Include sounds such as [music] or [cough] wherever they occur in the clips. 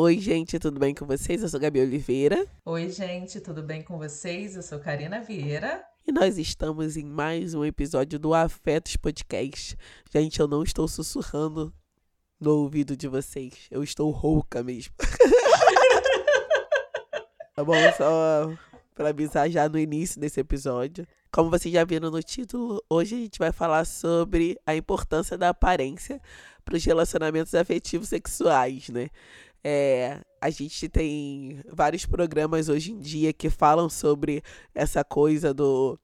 Oi, gente, tudo bem com vocês? Eu sou Gabi Oliveira. Oi, gente, tudo bem com vocês? Eu sou Karina Vieira. E nós estamos em mais um episódio do Afetos Podcast. Gente, eu não estou sussurrando no ouvido de vocês. Eu estou rouca mesmo. [laughs] tá bom? Só para avisar já no início desse episódio. Como vocês já viram no título, hoje a gente vai falar sobre a importância da aparência para os relacionamentos afetivos sexuais, né? É, a gente tem vários programas hoje em dia que falam sobre essa coisa do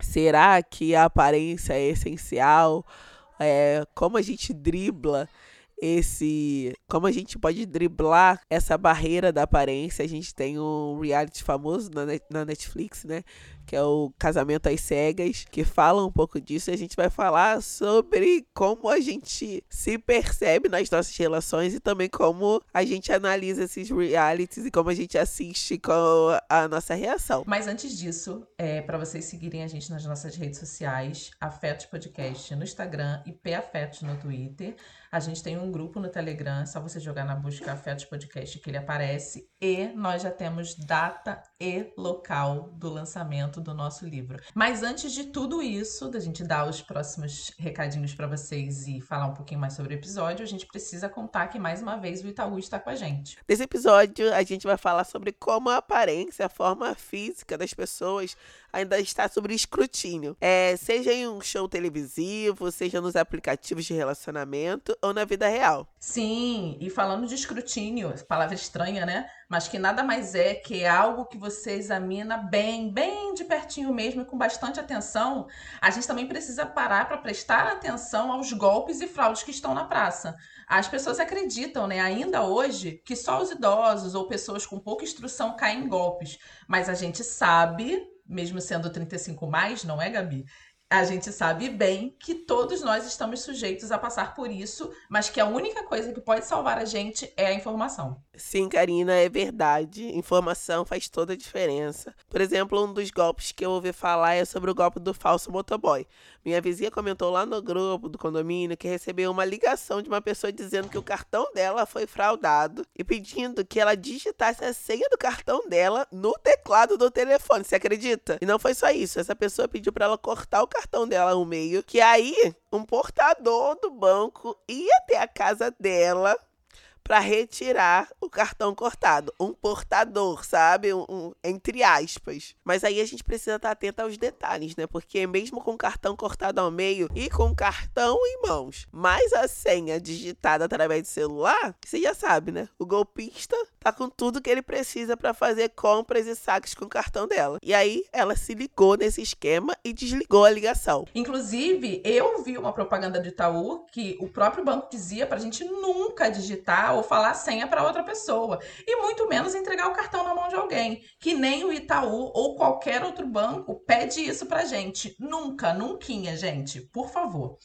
será que a aparência é essencial? É, como a gente dribla esse. Como a gente pode driblar essa barreira da aparência. A gente tem um reality famoso na, Netflix, né? Que é o Casamento às Cegas, que fala um pouco disso. A gente vai falar sobre como a gente se percebe nas nossas relações e também como a gente analisa esses realities e como a gente assiste com a nossa reação. Mas antes disso, é para vocês seguirem a gente nas nossas redes sociais, Afetos Podcast no Instagram e P Afetos no Twitter. A gente tem um grupo no Telegram, é só você jogar na busca Afetos Podcast que ele aparece. E nós já temos data e local do lançamento do nosso livro. Mas antes de tudo isso, da gente dar os próximos recadinhos para vocês e falar um pouquinho mais sobre o episódio, a gente precisa contar que mais uma vez o Itaú está com a gente. Nesse episódio, a gente vai falar sobre como a aparência, a forma física das pessoas ainda está sob escrutínio. É, seja em um show televisivo, seja nos aplicativos de relacionamento ou na vida real. Sim, e falando de escrutínio, palavra estranha, né? Mas que nada mais é que algo que você examina bem, bem de pertinho mesmo com bastante atenção. A gente também precisa parar para prestar atenção aos golpes e fraudes que estão na praça. As pessoas acreditam, né, ainda hoje, que só os idosos ou pessoas com pouca instrução caem em golpes. Mas a gente sabe mesmo sendo 35 mais, não é, Gabi? A gente sabe bem que todos nós estamos sujeitos a passar por isso, mas que a única coisa que pode salvar a gente é a informação. Sim, Karina, é verdade. Informação faz toda a diferença. Por exemplo, um dos golpes que eu ouvi falar é sobre o golpe do falso motoboy. Minha vizinha comentou lá no grupo do condomínio que recebeu uma ligação de uma pessoa dizendo que o cartão dela foi fraudado e pedindo que ela digitasse a senha do cartão dela no teclado do telefone. Você acredita? E não foi só isso. Essa pessoa pediu para ela cortar o cartão dela no meio, que aí um portador do banco ia até a casa dela para retirar o cartão cortado. Um portador, sabe? Um, um, entre aspas. Mas aí a gente precisa estar atento aos detalhes, né? Porque mesmo com o cartão cortado ao meio e com o cartão em mãos, mais a senha digitada através do celular, você já sabe, né? O golpista tá com tudo que ele precisa para fazer compras e saques com o cartão dela. E aí ela se ligou nesse esquema e desligou a ligação. Inclusive, eu vi uma propaganda do Itaú que o próprio banco dizia pra gente nunca digitar ou falar senha para outra pessoa e muito menos entregar o cartão na mão de alguém, que nem o Itaú ou qualquer outro banco pede isso pra gente. Nunca, nunca, gente, por favor.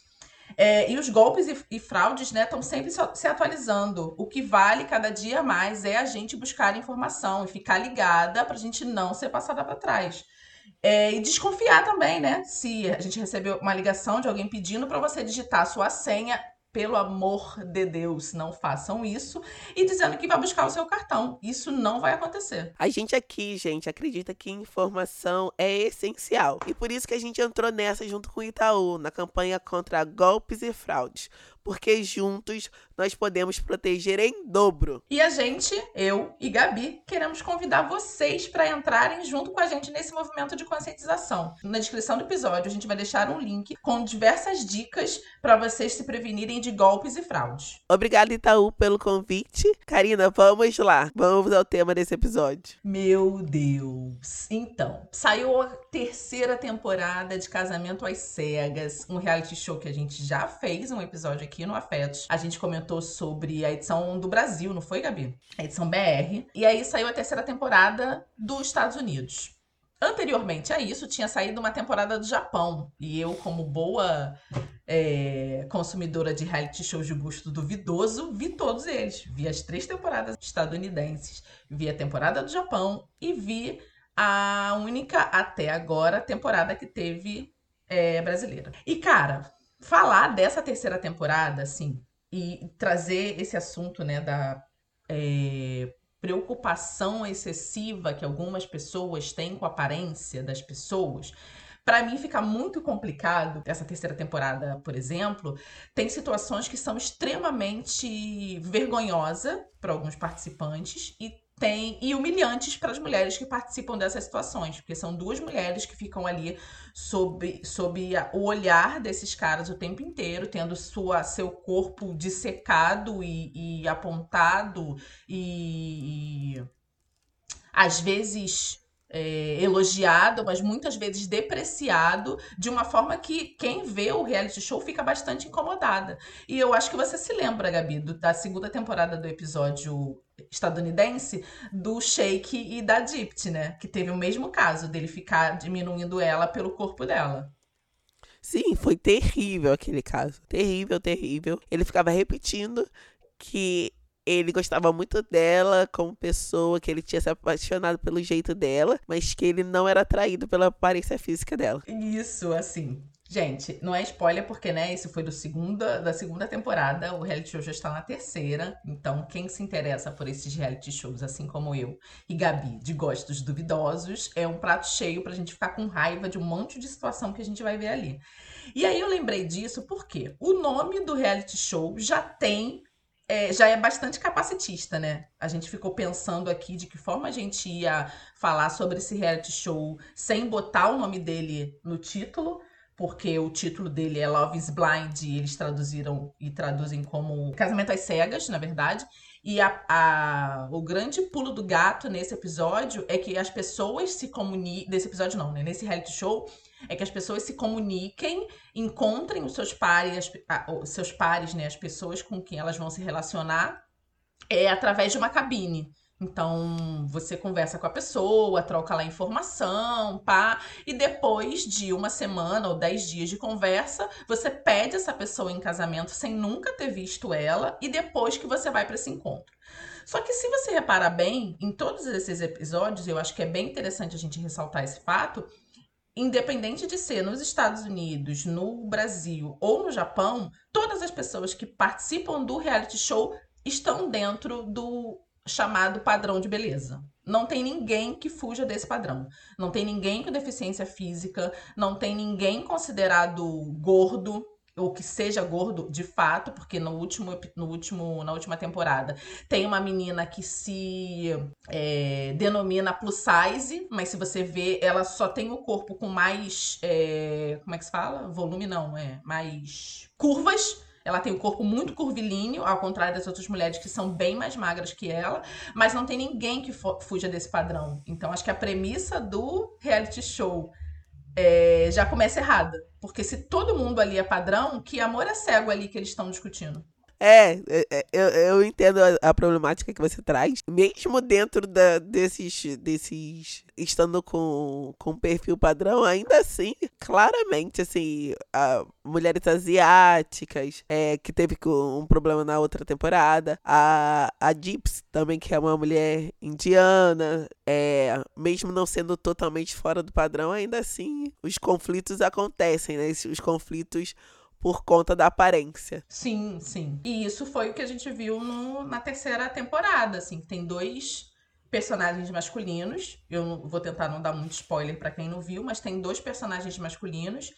É, e os golpes e, e fraudes estão né, sempre se atualizando. O que vale cada dia mais é a gente buscar informação e ficar ligada para a gente não ser passada para trás. É, e desconfiar também, né? Se a gente recebeu uma ligação de alguém pedindo para você digitar sua senha, pelo amor de Deus, não façam isso. E dizendo que vai buscar o seu cartão. Isso não vai acontecer. A gente aqui, gente, acredita que informação é essencial. E por isso que a gente entrou nessa junto com o Itaú, na campanha contra golpes e fraudes porque juntos nós podemos proteger em dobro. E a gente, eu e Gabi, queremos convidar vocês para entrarem junto com a gente nesse movimento de conscientização. Na descrição do episódio, a gente vai deixar um link com diversas dicas para vocês se prevenirem de golpes e fraudes. Obrigada, Itaú, pelo convite. Karina, vamos lá. Vamos ao tema desse episódio. Meu Deus. Então, saiu a terceira temporada de Casamento às Cegas, um reality show que a gente já fez um episódio aqui aqui no Afetos. A gente comentou sobre a edição do Brasil, não foi, Gabi? A edição BR. E aí saiu a terceira temporada dos Estados Unidos. Anteriormente a isso, tinha saído uma temporada do Japão. E eu, como boa é, consumidora de reality shows de gosto duvidoso, vi todos eles. Vi as três temporadas estadunidenses, vi a temporada do Japão e vi a única, até agora, temporada que teve é, brasileira. E, cara, falar dessa terceira temporada, assim, e trazer esse assunto, né, da é, preocupação excessiva que algumas pessoas têm com a aparência das pessoas, para mim fica muito complicado. Essa terceira temporada, por exemplo, tem situações que são extremamente vergonhosa para alguns participantes e tem e humilhantes para as mulheres que participam dessas situações, porque são duas mulheres que ficam ali sob, sob o olhar desses caras o tempo inteiro, tendo sua, seu corpo dissecado e, e apontado e, e às vezes é, elogiado, mas muitas vezes depreciado, de uma forma que quem vê o reality show fica bastante incomodada. E eu acho que você se lembra, Gabi, do, da segunda temporada do episódio estadunidense do Shake e da Dipt, né? Que teve o mesmo caso dele ficar diminuindo ela pelo corpo dela. Sim, foi terrível aquele caso. Terrível, terrível. Ele ficava repetindo que ele gostava muito dela como pessoa, que ele tinha se apaixonado pelo jeito dela, mas que ele não era atraído pela aparência física dela. Isso, assim. Gente, não é spoiler porque, né, isso foi do segunda, da segunda temporada, o reality show já está na terceira, então quem se interessa por esses reality shows, assim como eu e Gabi, de gostos duvidosos, é um prato cheio pra gente ficar com raiva de um monte de situação que a gente vai ver ali. E aí eu lembrei disso porque o nome do reality show já tem é, já é bastante capacitista, né? A gente ficou pensando aqui de que forma a gente ia falar sobre esse reality show sem botar o nome dele no título, porque o título dele é Love is Blind e eles traduziram e traduzem como Casamento às Cegas, na verdade. E a, a, o grande pulo do gato nesse episódio é que as pessoas se comunicam. Nesse episódio, não, né? Nesse reality show, é que as pessoas se comuniquem, encontrem os seus pares, os seus pares, né? As pessoas com quem elas vão se relacionar, é através de uma cabine. Então, você conversa com a pessoa, troca lá informação, pá, e depois de uma semana ou dez dias de conversa, você pede essa pessoa em casamento sem nunca ter visto ela, e depois que você vai para esse encontro. Só que se você reparar bem, em todos esses episódios, eu acho que é bem interessante a gente ressaltar esse fato, independente de ser nos Estados Unidos, no Brasil ou no Japão, todas as pessoas que participam do reality show estão dentro do chamado padrão de beleza. Não tem ninguém que fuja desse padrão. Não tem ninguém com deficiência física, não tem ninguém considerado gordo ou que seja gordo de fato, porque no último, no último, na última temporada tem uma menina que se é, denomina plus size, mas se você vê, ela só tem o corpo com mais. É, como é que se fala? Volume não, é mais curvas ela tem o corpo muito curvilíneo, ao contrário das outras mulheres que são bem mais magras que ela, mas não tem ninguém que fuja desse padrão. Então, acho que a premissa do reality show é, já começa errada. Porque se todo mundo ali é padrão, que amor é cego ali que eles estão discutindo? É, é, é, eu, eu entendo a, a, problemática que você traz. Mesmo dentro da, desses, desses. estando com, com perfil padrão, ainda assim, claramente, assim, a, mulheres asiáticas, é, que teve um problema na outra temporada. A, a Gypsy também, que é uma mulher indiana, é, mesmo não sendo totalmente fora do padrão, ainda assim, os conflitos acontecem, né? Os conflitos por conta da aparência. Sim, sim. E isso foi o que a gente viu no, na terceira temporada, assim, tem dois personagens masculinos. Eu vou tentar não dar muito spoiler para quem não viu, mas tem dois personagens masculinos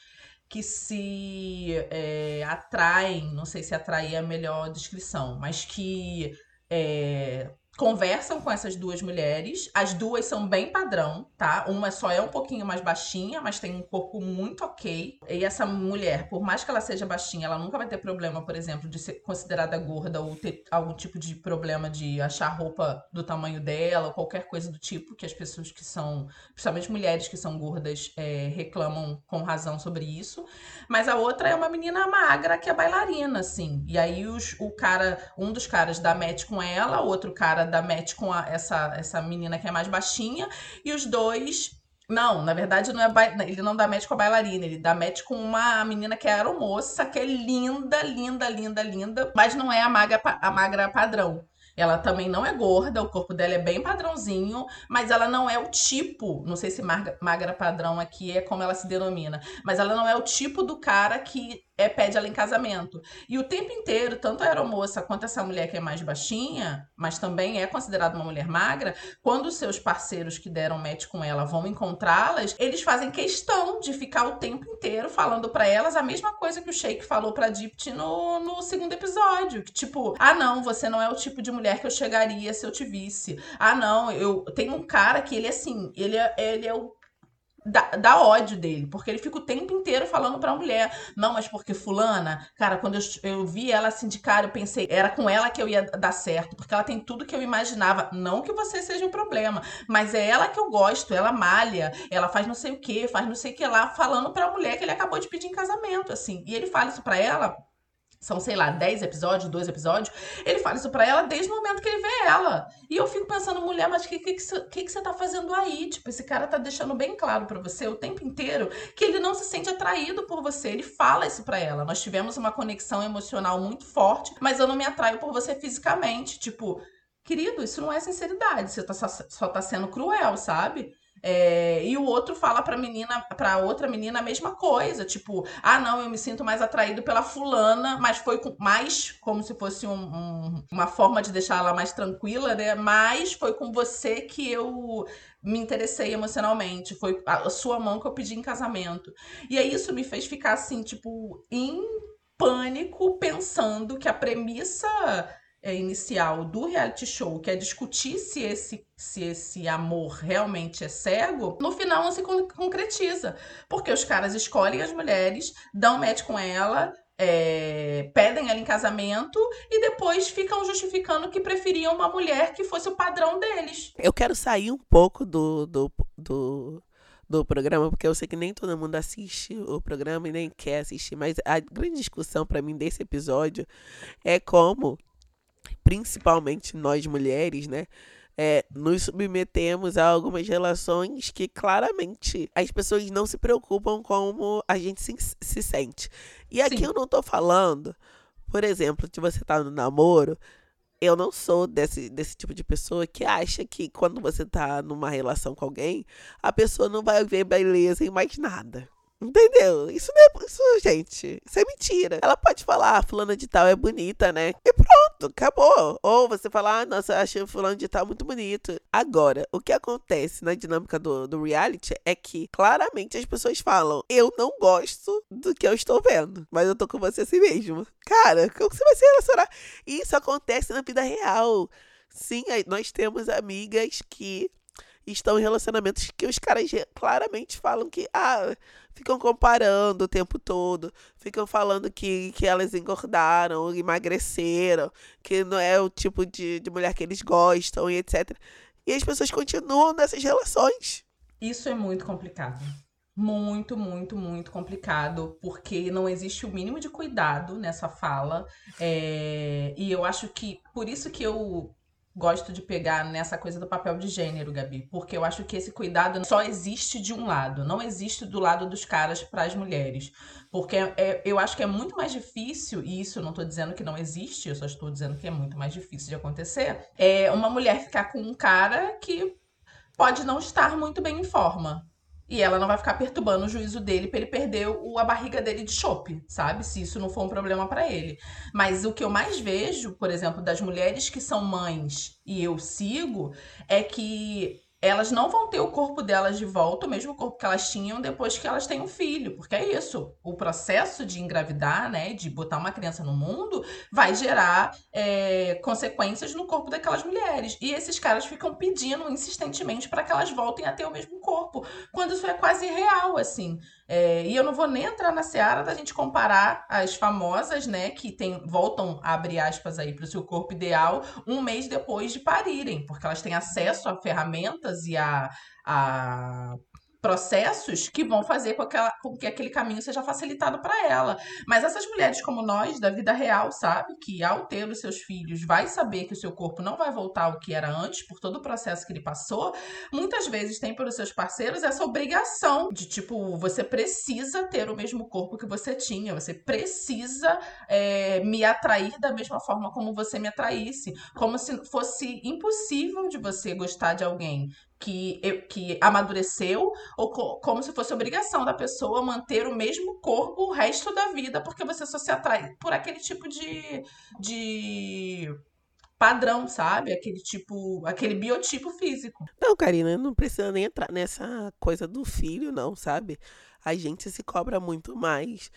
que se é, atraem, não sei se atrair é a melhor descrição, mas que é, conversam com essas duas mulheres. As duas são bem padrão, tá? Uma só é um pouquinho mais baixinha, mas tem um corpo muito ok. E essa mulher, por mais que ela seja baixinha, ela nunca vai ter problema, por exemplo, de ser considerada gorda ou ter algum tipo de problema de achar roupa do tamanho dela, ou qualquer coisa do tipo, que as pessoas que são, principalmente mulheres que são gordas, é, reclamam com razão sobre isso. Mas a outra é uma menina magra que é bailarina, assim. E aí os, o cara, um dos caras dá match com ela, o outro cara dá match com a, essa, essa menina que é mais baixinha, e os dois. Não, na verdade não é ba... ele não dá match com a bailarina, ele dá match com uma menina que é aeromoça, que é linda, linda, linda, linda, mas não é a magra, a magra padrão. Ela também não é gorda, o corpo dela é bem padrãozinho, mas ela não é o tipo, não sei se magra, magra padrão aqui é como ela se denomina, mas ela não é o tipo do cara que é, pede ela em casamento. E o tempo inteiro, tanto a aeromoça quanto essa mulher que é mais baixinha, mas também é considerada uma mulher magra, quando os seus parceiros que deram match com ela vão encontrá-las, eles fazem questão de ficar o tempo inteiro falando para elas a mesma coisa que o Sheik falou pra Dipti no, no segundo episódio. Que tipo, ah não, você não é o tipo de mulher que eu chegaria se eu te visse. Ah não, eu tenho um cara que ele é assim, ele é, ele é o dá, dá, ódio dele, porque ele fica o tempo inteiro falando pra mulher, não, mas porque fulana, cara, quando eu, eu vi ela assim de cara, eu pensei, era com ela que eu ia dar certo, porque ela tem tudo que eu imaginava, não que você seja o problema, mas é ela que eu gosto, ela malha, ela faz não sei o que, faz não sei o que lá, falando pra mulher que ele acabou de pedir em casamento, assim, e ele fala isso pra ela são, sei lá, 10 episódios, dois episódios, ele fala isso pra ela desde o momento que ele vê ela. E eu fico pensando, mulher, mas o que, que, que, que você tá fazendo aí? Tipo, esse cara tá deixando bem claro para você o tempo inteiro que ele não se sente atraído por você. Ele fala isso pra ela. Nós tivemos uma conexão emocional muito forte, mas eu não me atraio por você fisicamente. Tipo, querido, isso não é sinceridade. Você tá, só, só tá sendo cruel, sabe? É, e o outro fala pra menina, pra outra menina a mesma coisa, tipo, ah, não, eu me sinto mais atraído pela fulana, mas foi com, mais como se fosse um, um, uma forma de deixar ela mais tranquila, né? Mas foi com você que eu me interessei emocionalmente, foi a sua mão que eu pedi em casamento. E aí isso me fez ficar assim, tipo, em pânico, pensando que a premissa inicial do reality show, que é discutir se esse, se esse amor realmente é cego, no final não se concretiza. Porque os caras escolhem as mulheres, dão match com ela, é, pedem ela em casamento e depois ficam justificando que preferiam uma mulher que fosse o padrão deles. Eu quero sair um pouco do, do, do, do programa, porque eu sei que nem todo mundo assiste o programa e nem quer assistir, mas a grande discussão para mim desse episódio é como principalmente nós mulheres, né? É, nos submetemos a algumas relações que claramente as pessoas não se preocupam como a gente se, se sente. E aqui Sim. eu não tô falando, por exemplo, de você tá no namoro, eu não sou desse, desse tipo de pessoa que acha que quando você tá numa relação com alguém, a pessoa não vai ver beleza em mais nada. Entendeu? Isso não é. Isso, gente, isso é mentira. Ela pode falar, ah, fulana de tal é bonita, né? E pronto, acabou. Ou você falar, ah, nossa, eu achei fulano de tal muito bonito. Agora, o que acontece na dinâmica do, do reality é que claramente as pessoas falam, eu não gosto do que eu estou vendo, mas eu tô com você assim mesmo. Cara, como você vai se relacionar? Isso acontece na vida real. Sim, nós temos amigas que estão em relacionamentos que os caras claramente falam que, ah, ficam comparando o tempo todo, ficam falando que, que elas engordaram, emagreceram, que não é o tipo de, de mulher que eles gostam e etc. E as pessoas continuam nessas relações. Isso é muito complicado. Muito, muito, muito complicado, porque não existe o mínimo de cuidado nessa fala. É... E eu acho que por isso que eu gosto de pegar nessa coisa do papel de gênero, Gabi, porque eu acho que esse cuidado só existe de um lado, não existe do lado dos caras para as mulheres. Porque é, eu acho que é muito mais difícil, e isso eu não estou dizendo que não existe, eu só estou dizendo que é muito mais difícil de acontecer, é uma mulher ficar com um cara que pode não estar muito bem em forma. E ela não vai ficar perturbando o juízo dele pra ele perder o, a barriga dele de chope, sabe? Se isso não for um problema para ele. Mas o que eu mais vejo, por exemplo, das mulheres que são mães e eu sigo, é que elas não vão ter o corpo delas de volta, o mesmo corpo que elas tinham depois que elas têm um filho, porque é isso. O processo de engravidar, né, de botar uma criança no mundo, vai gerar é, consequências no corpo daquelas mulheres. E esses caras ficam pedindo insistentemente para que elas voltem a ter o mesmo corpo, quando isso é quase real, assim. É, e eu não vou nem entrar na seara da gente comparar as famosas, né, que tem, voltam, abre aspas aí, para o seu corpo ideal um mês depois de parirem, porque elas têm acesso a ferramentas e a, a processos que vão fazer com, aquela, com que aquele caminho seja facilitado para ela. Mas essas mulheres como nós, da vida real, sabe que ao ter os seus filhos, vai saber que o seu corpo não vai voltar ao que era antes, por todo o processo que ele passou, muitas vezes tem pelos seus parceiros essa obrigação de, tipo, você precisa ter o mesmo corpo que você tinha, você precisa é, me atrair da mesma forma como você me atraísse, como se fosse impossível de você gostar de alguém que, que amadureceu, ou co como se fosse obrigação da pessoa manter o mesmo corpo o resto da vida, porque você só se atrai por aquele tipo de, de padrão, sabe? Aquele tipo, aquele biotipo físico. Não, Karina, não precisa nem entrar nessa coisa do filho, não, sabe? A gente se cobra muito mais,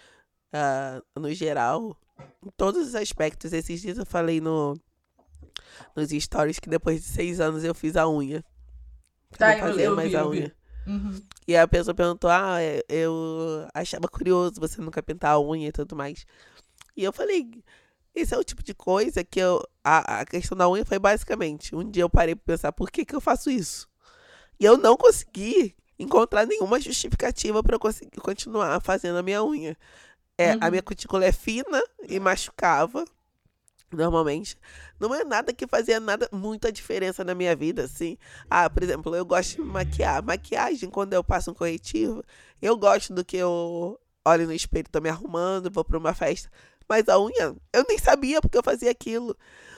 uh, no geral, em todos os aspectos. Esses dias eu falei no, nos stories que depois de seis anos eu fiz a unha. Tá, eu, eu, mais vi, a unha. Uhum. E a pessoa perguntou: Ah, é, eu achava curioso você nunca pintar a unha e tudo mais. E eu falei: Esse é o tipo de coisa que eu. A, a questão da unha foi basicamente: um dia eu parei pra pensar, por que, que eu faço isso? E eu não consegui encontrar nenhuma justificativa para eu conseguir continuar fazendo a minha unha. É, uhum. A minha cutícula é fina e machucava normalmente. Não é nada que fazia nada, muita diferença na minha vida, assim. Ah, por exemplo, eu gosto de maquiar. Maquiagem, quando eu passo um corretivo, eu gosto do que eu olho no espelho, tô me arrumando, vou pra uma festa. Mas a unha, eu nem sabia porque eu fazia aquilo.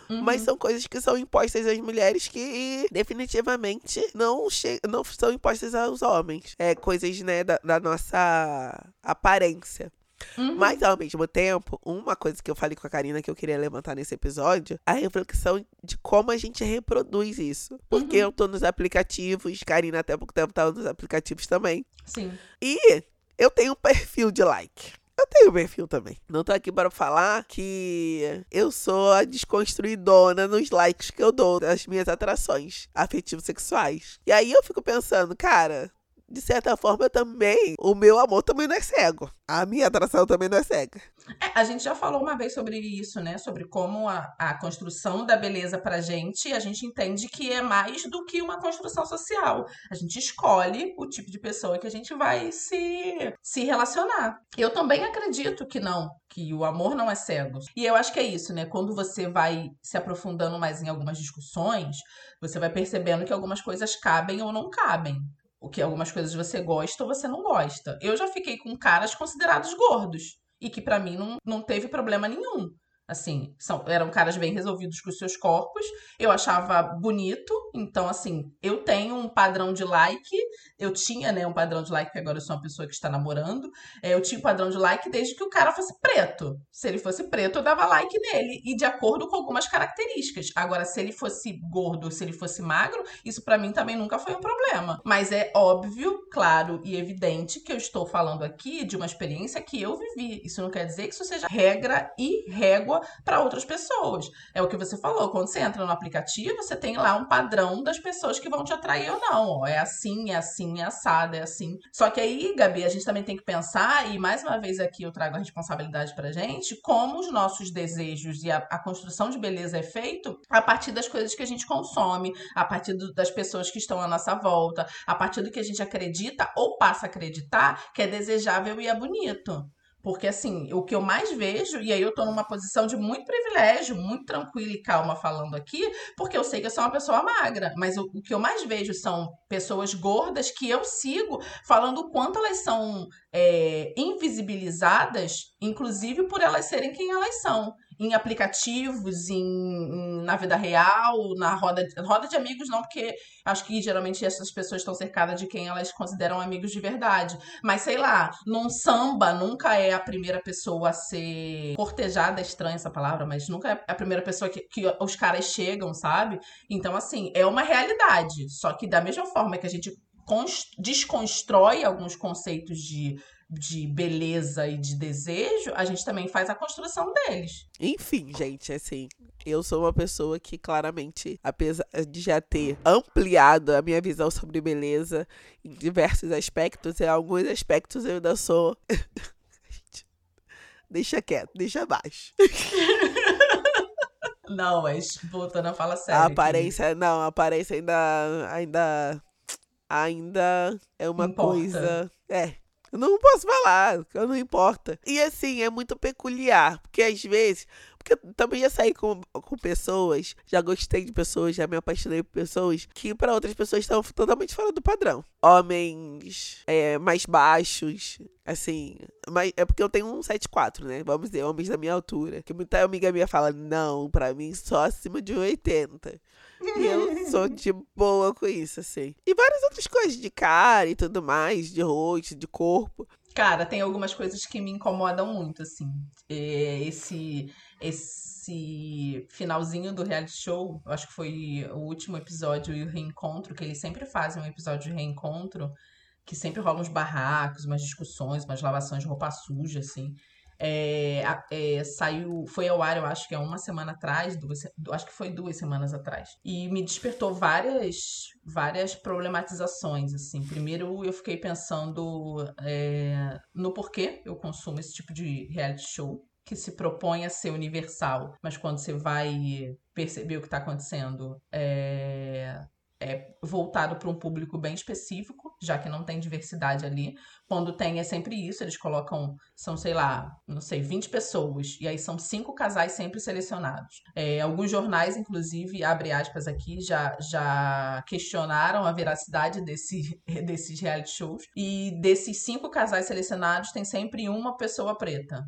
Uhum. Mas são coisas que são impostas às mulheres que definitivamente não, não são impostas aos homens. É coisas, né, da, da nossa aparência. Uhum. Mas, ao mesmo tempo, uma coisa que eu falei com a Karina que eu queria levantar nesse episódio, a reflexão de como a gente reproduz isso. Porque uhum. eu tô nos aplicativos, Karina até pouco tempo tava nos aplicativos também. Sim. E eu tenho um perfil de like. Eu tenho perfil também. Não tô aqui para falar que eu sou a desconstruidona nos likes que eu dou das minhas atrações afetivos sexuais. E aí eu fico pensando, cara, de certa forma, também, o meu amor também não é cego. A minha atração também não é cega. É, a gente já falou uma vez sobre isso, né? Sobre como a, a construção da beleza pra gente, a gente entende que é mais do que uma construção social. A gente escolhe o tipo de pessoa que a gente vai se, se relacionar. Eu também acredito que não, que o amor não é cego. E eu acho que é isso, né? Quando você vai se aprofundando mais em algumas discussões, você vai percebendo que algumas coisas cabem ou não cabem o que algumas coisas você gosta ou você não gosta. Eu já fiquei com caras considerados gordos e que para mim não, não teve problema nenhum. Assim, são, eram caras bem resolvidos com os seus corpos. Eu achava bonito. Então, assim, eu tenho um padrão de like. Eu tinha, né, um padrão de like, porque agora eu sou uma pessoa que está namorando. É, eu tinha um padrão de like desde que o cara fosse preto. Se ele fosse preto, eu dava like nele. E de acordo com algumas características. Agora, se ele fosse gordo, se ele fosse magro, isso para mim também nunca foi um problema. Mas é óbvio, claro e evidente que eu estou falando aqui de uma experiência que eu vivi. Isso não quer dizer que isso seja regra e régua para outras pessoas. É o que você falou, quando você entra no aplicativo, você tem lá um padrão das pessoas que vão te atrair ou não. Ó, é assim, é assim, é assado, é assim. Só que aí, Gabi, a gente também tem que pensar, e mais uma vez aqui eu trago a responsabilidade pra gente, como os nossos desejos e a, a construção de beleza é feito a partir das coisas que a gente consome, a partir do, das pessoas que estão à nossa volta, a partir do que a gente acredita ou passa a acreditar que é desejável e é bonito. Porque, assim, o que eu mais vejo, e aí eu tô numa posição de muito privilégio, muito tranquila e calma falando aqui, porque eu sei que eu sou uma pessoa magra, mas o, o que eu mais vejo são pessoas gordas que eu sigo falando o quanto elas são é, invisibilizadas, inclusive por elas serem quem elas são em aplicativos, em, em, na vida real, na roda, roda de amigos, não, porque acho que geralmente essas pessoas estão cercadas de quem elas consideram amigos de verdade. Mas sei lá, num samba nunca é a primeira pessoa a ser cortejada, é estranha essa palavra, mas nunca é a primeira pessoa que, que os caras chegam, sabe? Então, assim, é uma realidade. Só que da mesma forma que a gente desconstrói alguns conceitos de de beleza e de desejo, a gente também faz a construção deles. Enfim, gente, assim, eu sou uma pessoa que claramente, apesar de já ter ampliado a minha visão sobre beleza em diversos aspectos, em alguns aspectos eu ainda sou. [laughs] deixa quieto, deixa baixo. [laughs] Não, mas voltando a falar sério. A aparência, não, a aparência ainda, ainda, ainda é uma Importa. coisa. É, não posso falar, não importa. E assim, é muito peculiar, porque às vezes. Porque eu também já saí com, com pessoas, já gostei de pessoas, já me apaixonei por pessoas que para outras pessoas estão totalmente fora do padrão. Homens é, mais baixos, assim. Mas é porque eu tenho um 7,4, né? Vamos dizer, homens da minha altura. Que muita amiga minha fala, não, pra mim só acima de 1,80. E eu sou de boa com isso, assim. E várias outras coisas de cara e tudo mais, de rosto, de corpo. Cara, tem algumas coisas que me incomodam muito, assim. É, esse, esse finalzinho do reality show, eu acho que foi o último episódio e o reencontro, que eles sempre fazem um episódio de reencontro, que sempre rolam uns barracos, umas discussões, umas lavações de roupa suja, assim. É, é, saiu, foi ao ar, eu acho que é uma semana atrás, duas, acho que foi duas semanas atrás. E me despertou várias, várias problematizações, assim. Primeiro eu fiquei pensando é, no porquê eu consumo esse tipo de reality show que se propõe a ser universal, mas quando você vai perceber o que está acontecendo, é, é voltado para um público bem específico, já que não tem diversidade ali. Quando tem, é sempre isso, eles colocam, são, sei lá, não sei, 20 pessoas, e aí são cinco casais sempre selecionados. É, alguns jornais, inclusive, abre aspas aqui, já, já questionaram a veracidade desse, [laughs] desses reality shows. E desses cinco casais selecionados, tem sempre uma pessoa preta.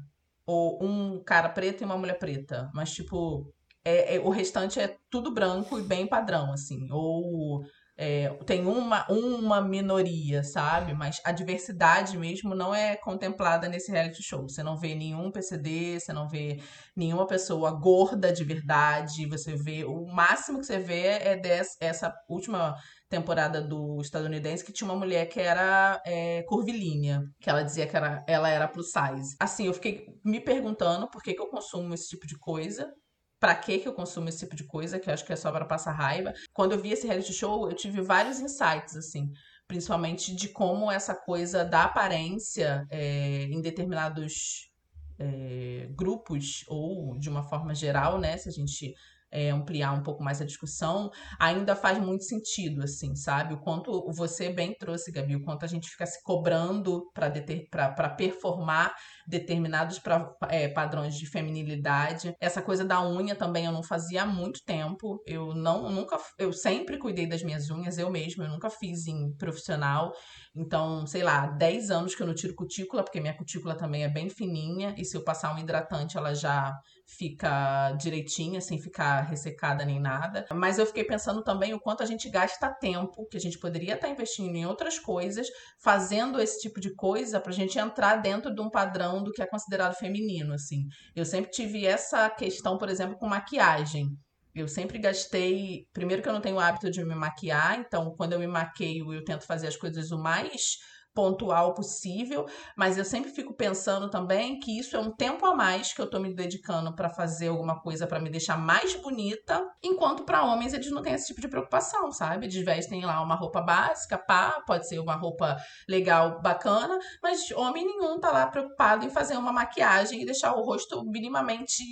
Ou um cara preto e uma mulher preta. Mas, tipo, é, é, o restante é tudo branco e bem padrão, assim. Ou é, tem uma, uma minoria, sabe? Mas a diversidade mesmo não é contemplada nesse reality show. Você não vê nenhum PCD, você não vê nenhuma pessoa gorda de verdade. Você vê. O máximo que você vê é dessa última temporada do estadunidense que tinha uma mulher que era é, curvilínea, que ela dizia que era, ela era plus size. Assim, eu fiquei me perguntando por que, que eu consumo esse tipo de coisa para que que eu consumo esse tipo de coisa, que eu acho que é só para passar raiva. Quando eu vi esse reality show, eu tive vários insights, assim, principalmente de como essa coisa da aparência é, em determinados é, grupos, ou de uma forma geral, né, se a gente é, ampliar um pouco mais a discussão, ainda faz muito sentido, assim, sabe? O quanto você bem trouxe, Gabi, o quanto a gente fica se cobrando para performar determinados pra, é, padrões de feminilidade. Essa coisa da unha também eu não fazia há muito tempo. Eu não nunca eu sempre cuidei das minhas unhas eu mesma, eu nunca fiz em profissional. Então, sei lá, 10 anos que eu não tiro cutícula, porque minha cutícula também é bem fininha e se eu passar um hidratante ela já fica direitinha, sem ficar ressecada nem nada. Mas eu fiquei pensando também o quanto a gente gasta tempo, que a gente poderia estar investindo em outras coisas, fazendo esse tipo de coisa pra gente entrar dentro de um padrão do que é considerado feminino, assim. Eu sempre tive essa questão, por exemplo, com maquiagem. Eu sempre gastei. Primeiro, que eu não tenho o hábito de me maquiar, então, quando eu me maqueio, eu tento fazer as coisas o mais pontual possível, mas eu sempre fico pensando também que isso é um tempo a mais que eu tô me dedicando para fazer alguma coisa para me deixar mais bonita, enquanto para homens eles não têm esse tipo de preocupação, sabe? Eles vestem lá uma roupa básica, pá, pode ser uma roupa legal, bacana, mas homem nenhum tá lá preocupado em fazer uma maquiagem e deixar o rosto minimamente,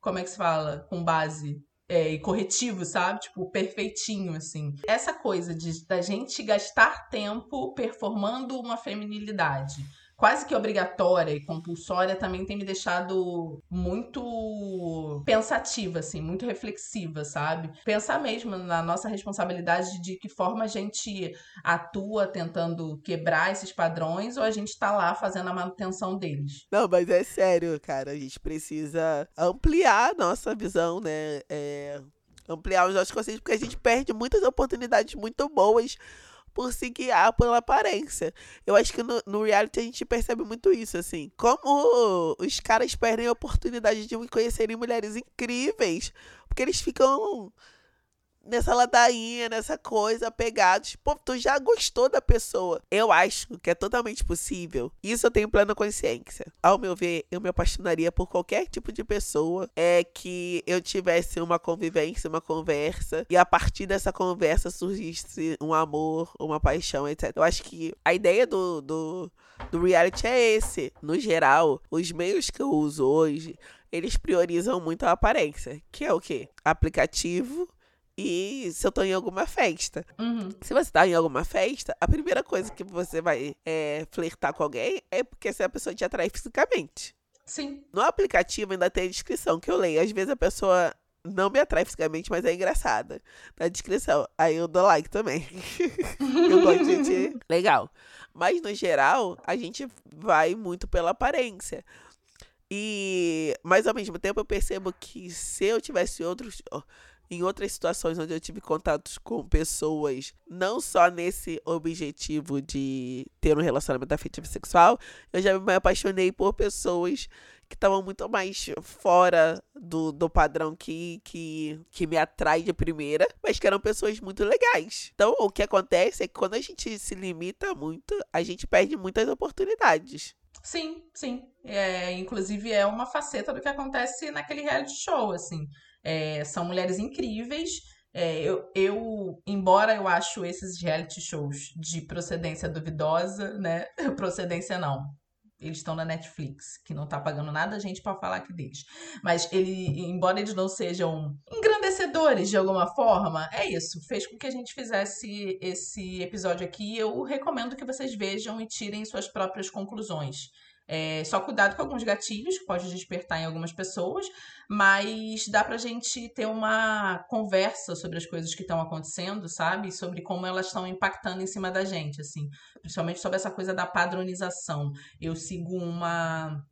como é que se fala, com base é, e corretivo, sabe? Tipo, perfeitinho, assim. Essa coisa de da gente gastar tempo performando uma feminilidade quase que obrigatória e compulsória também tem me deixado muito pensativa, assim, muito reflexiva, sabe? Pensar mesmo na nossa responsabilidade de que forma a gente atua tentando quebrar esses padrões ou a gente tá lá fazendo a manutenção deles. Não, mas é sério, cara. A gente precisa ampliar a nossa visão, né? É, ampliar os nossos conceitos, porque a gente perde muitas oportunidades muito boas por se guiar pela aparência. Eu acho que no, no reality a gente percebe muito isso, assim. Como os caras perdem a oportunidade de conhecerem mulheres incríveis, porque eles ficam nessa ladainha, nessa coisa, pegados. Pô, tu já gostou da pessoa. Eu acho que é totalmente possível. Isso eu tenho plena consciência. Ao meu ver, eu me apaixonaria por qualquer tipo de pessoa é que eu tivesse uma convivência, uma conversa, e a partir dessa conversa surgisse um amor, uma paixão, etc. Eu acho que a ideia do, do, do reality é esse. No geral, os meios que eu uso hoje, eles priorizam muito a aparência, que é o quê? Aplicativo e se eu tô em alguma festa. Uhum. Se você tá em alguma festa, a primeira coisa que você vai é, flertar com alguém é porque se a pessoa te atrai fisicamente. Sim. No aplicativo ainda tem a descrição que eu leio. Às vezes a pessoa não me atrai fisicamente, mas é engraçada. Na descrição. Aí eu dou like também. [laughs] eu gosto de gente legal. Mas no geral, a gente vai muito pela aparência. E, mas ao mesmo tempo eu percebo que se eu tivesse outros em outras situações onde eu tive contatos com pessoas, não só nesse objetivo de ter um relacionamento afetivo sexual, eu já me apaixonei por pessoas que estavam muito mais fora do, do padrão que, que, que me atrai de primeira, mas que eram pessoas muito legais. Então, o que acontece é que quando a gente se limita muito, a gente perde muitas oportunidades. Sim, sim. É, inclusive é uma faceta do que acontece naquele reality show, assim. É, são mulheres incríveis. É, eu, eu, embora eu acho esses reality shows de procedência duvidosa, né? [laughs] Procedência não. Eles estão na Netflix, que não tá pagando nada a gente para falar aqui deles. Mas ele, embora eles não sejam engrandecedores de alguma forma, é isso. Fez com que a gente fizesse esse episódio aqui. Eu recomendo que vocês vejam e tirem suas próprias conclusões. É, só cuidado com alguns gatilhos que pode despertar em algumas pessoas, mas dá pra gente ter uma conversa sobre as coisas que estão acontecendo, sabe? Sobre como elas estão impactando em cima da gente, assim. Principalmente sobre essa coisa da padronização. Eu sigo uma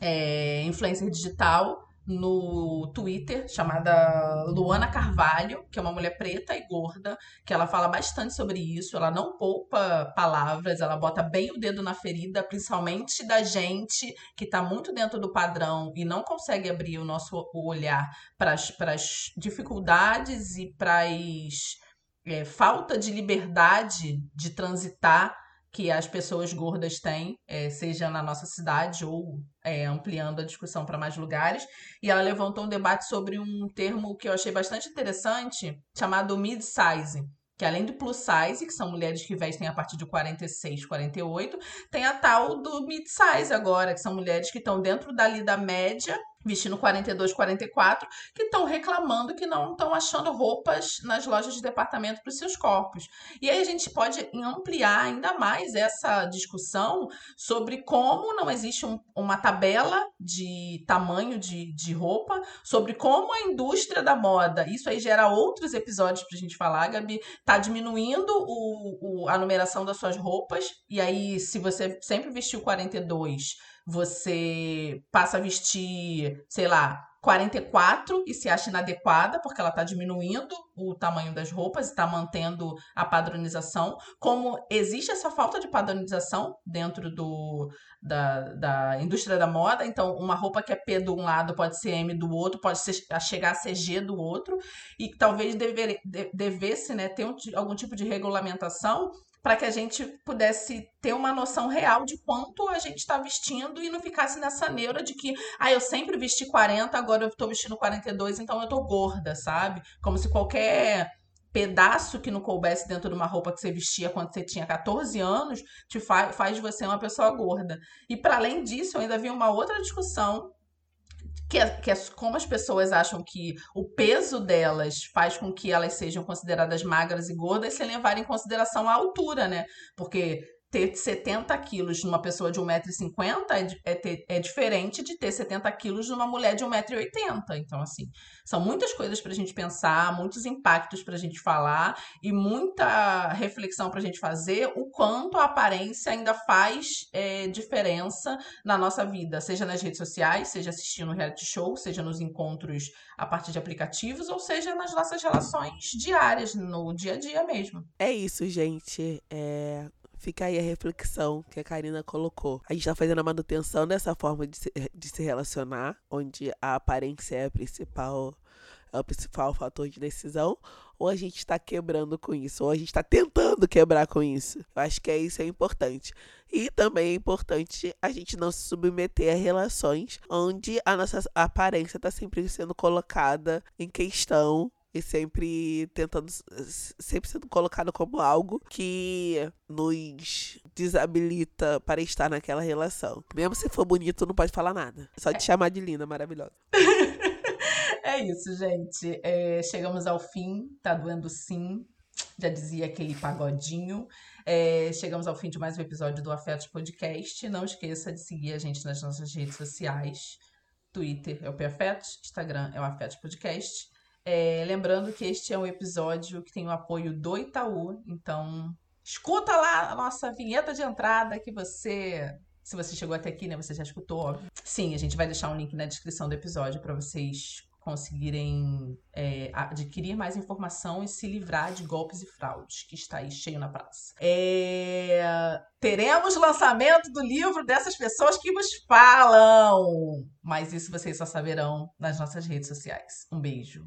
é, influencer digital no Twitter, chamada Luana Carvalho, que é uma mulher preta e gorda, que ela fala bastante sobre isso. Ela não poupa palavras, ela bota bem o dedo na ferida, principalmente da gente que está muito dentro do padrão e não consegue abrir o nosso olhar para as dificuldades e para as é, falta de liberdade de transitar que as pessoas gordas têm, é, seja na nossa cidade ou é, ampliando a discussão para mais lugares. E ela levantou um debate sobre um termo que eu achei bastante interessante, chamado mid-size. Que além do plus size, que são mulheres que vestem a partir de 46, 48, tem a tal do mid-size agora, que são mulheres que estão dentro dali da média vestindo 42, 44, que estão reclamando que não estão achando roupas nas lojas de departamento para os seus corpos. E aí a gente pode ampliar ainda mais essa discussão sobre como não existe um, uma tabela de tamanho de, de roupa, sobre como a indústria da moda, isso aí gera outros episódios para a gente falar, Gabi, está diminuindo o, o, a numeração das suas roupas, e aí se você sempre vestiu 42 você passa a vestir, sei lá, 44 e se acha inadequada, porque ela está diminuindo o tamanho das roupas está mantendo a padronização. Como existe essa falta de padronização dentro do, da, da indústria da moda, então uma roupa que é P de um lado pode ser M do outro, pode ser, chegar a ser G do outro, e talvez dever, devesse né, ter um, algum tipo de regulamentação para que a gente pudesse ter uma noção real de quanto a gente está vestindo e não ficasse nessa neura de que, ah, eu sempre vesti 40, agora eu estou vestindo 42, então eu estou gorda, sabe? Como se qualquer pedaço que não coubesse dentro de uma roupa que você vestia quando você tinha 14 anos te faz, faz você uma pessoa gorda. E para além disso, eu ainda vi uma outra discussão que é, que é como as pessoas acham que o peso delas faz com que elas sejam consideradas magras e gordas sem levar em consideração a altura, né? Porque ter 70 quilos numa pessoa de 1,50m é, é, é diferente de ter 70 quilos numa mulher de 1,80m. Então, assim, são muitas coisas para a gente pensar, muitos impactos para a gente falar e muita reflexão para a gente fazer o quanto a aparência ainda faz é, diferença na nossa vida, seja nas redes sociais, seja assistindo reality show, seja nos encontros a partir de aplicativos, ou seja nas nossas relações diárias, no dia a dia mesmo. É isso, gente. É Fica aí a reflexão que a Karina colocou. A gente está fazendo a manutenção dessa forma de se, de se relacionar, onde a aparência é a principal, é o principal fator de decisão, ou a gente está quebrando com isso, ou a gente está tentando quebrar com isso. Eu acho que é isso é importante. E também é importante a gente não se submeter a relações onde a nossa aparência está sempre sendo colocada em questão e sempre tentando, sempre sendo colocado como algo que nos desabilita para estar naquela relação. Mesmo se for bonito, não pode falar nada. Só te é. chamar de linda, maravilhosa. [laughs] é isso, gente. É, chegamos ao fim. Tá doendo sim. Já dizia aquele pagodinho. É, chegamos ao fim de mais um episódio do Afetos Podcast. Não esqueça de seguir a gente nas nossas redes sociais. Twitter é o Afetos, Instagram é o Afetos Podcast. É, lembrando que este é um episódio que tem o apoio do Itaú, então escuta lá a nossa vinheta de entrada que você se você chegou até aqui, né, você já escutou, óbvio. Sim, a gente vai deixar um link na descrição do episódio para vocês conseguirem é, adquirir mais informação e se livrar de golpes e fraudes, que está aí cheio na praça. É... Teremos lançamento do livro dessas pessoas que vos falam, mas isso vocês só saberão nas nossas redes sociais. Um beijo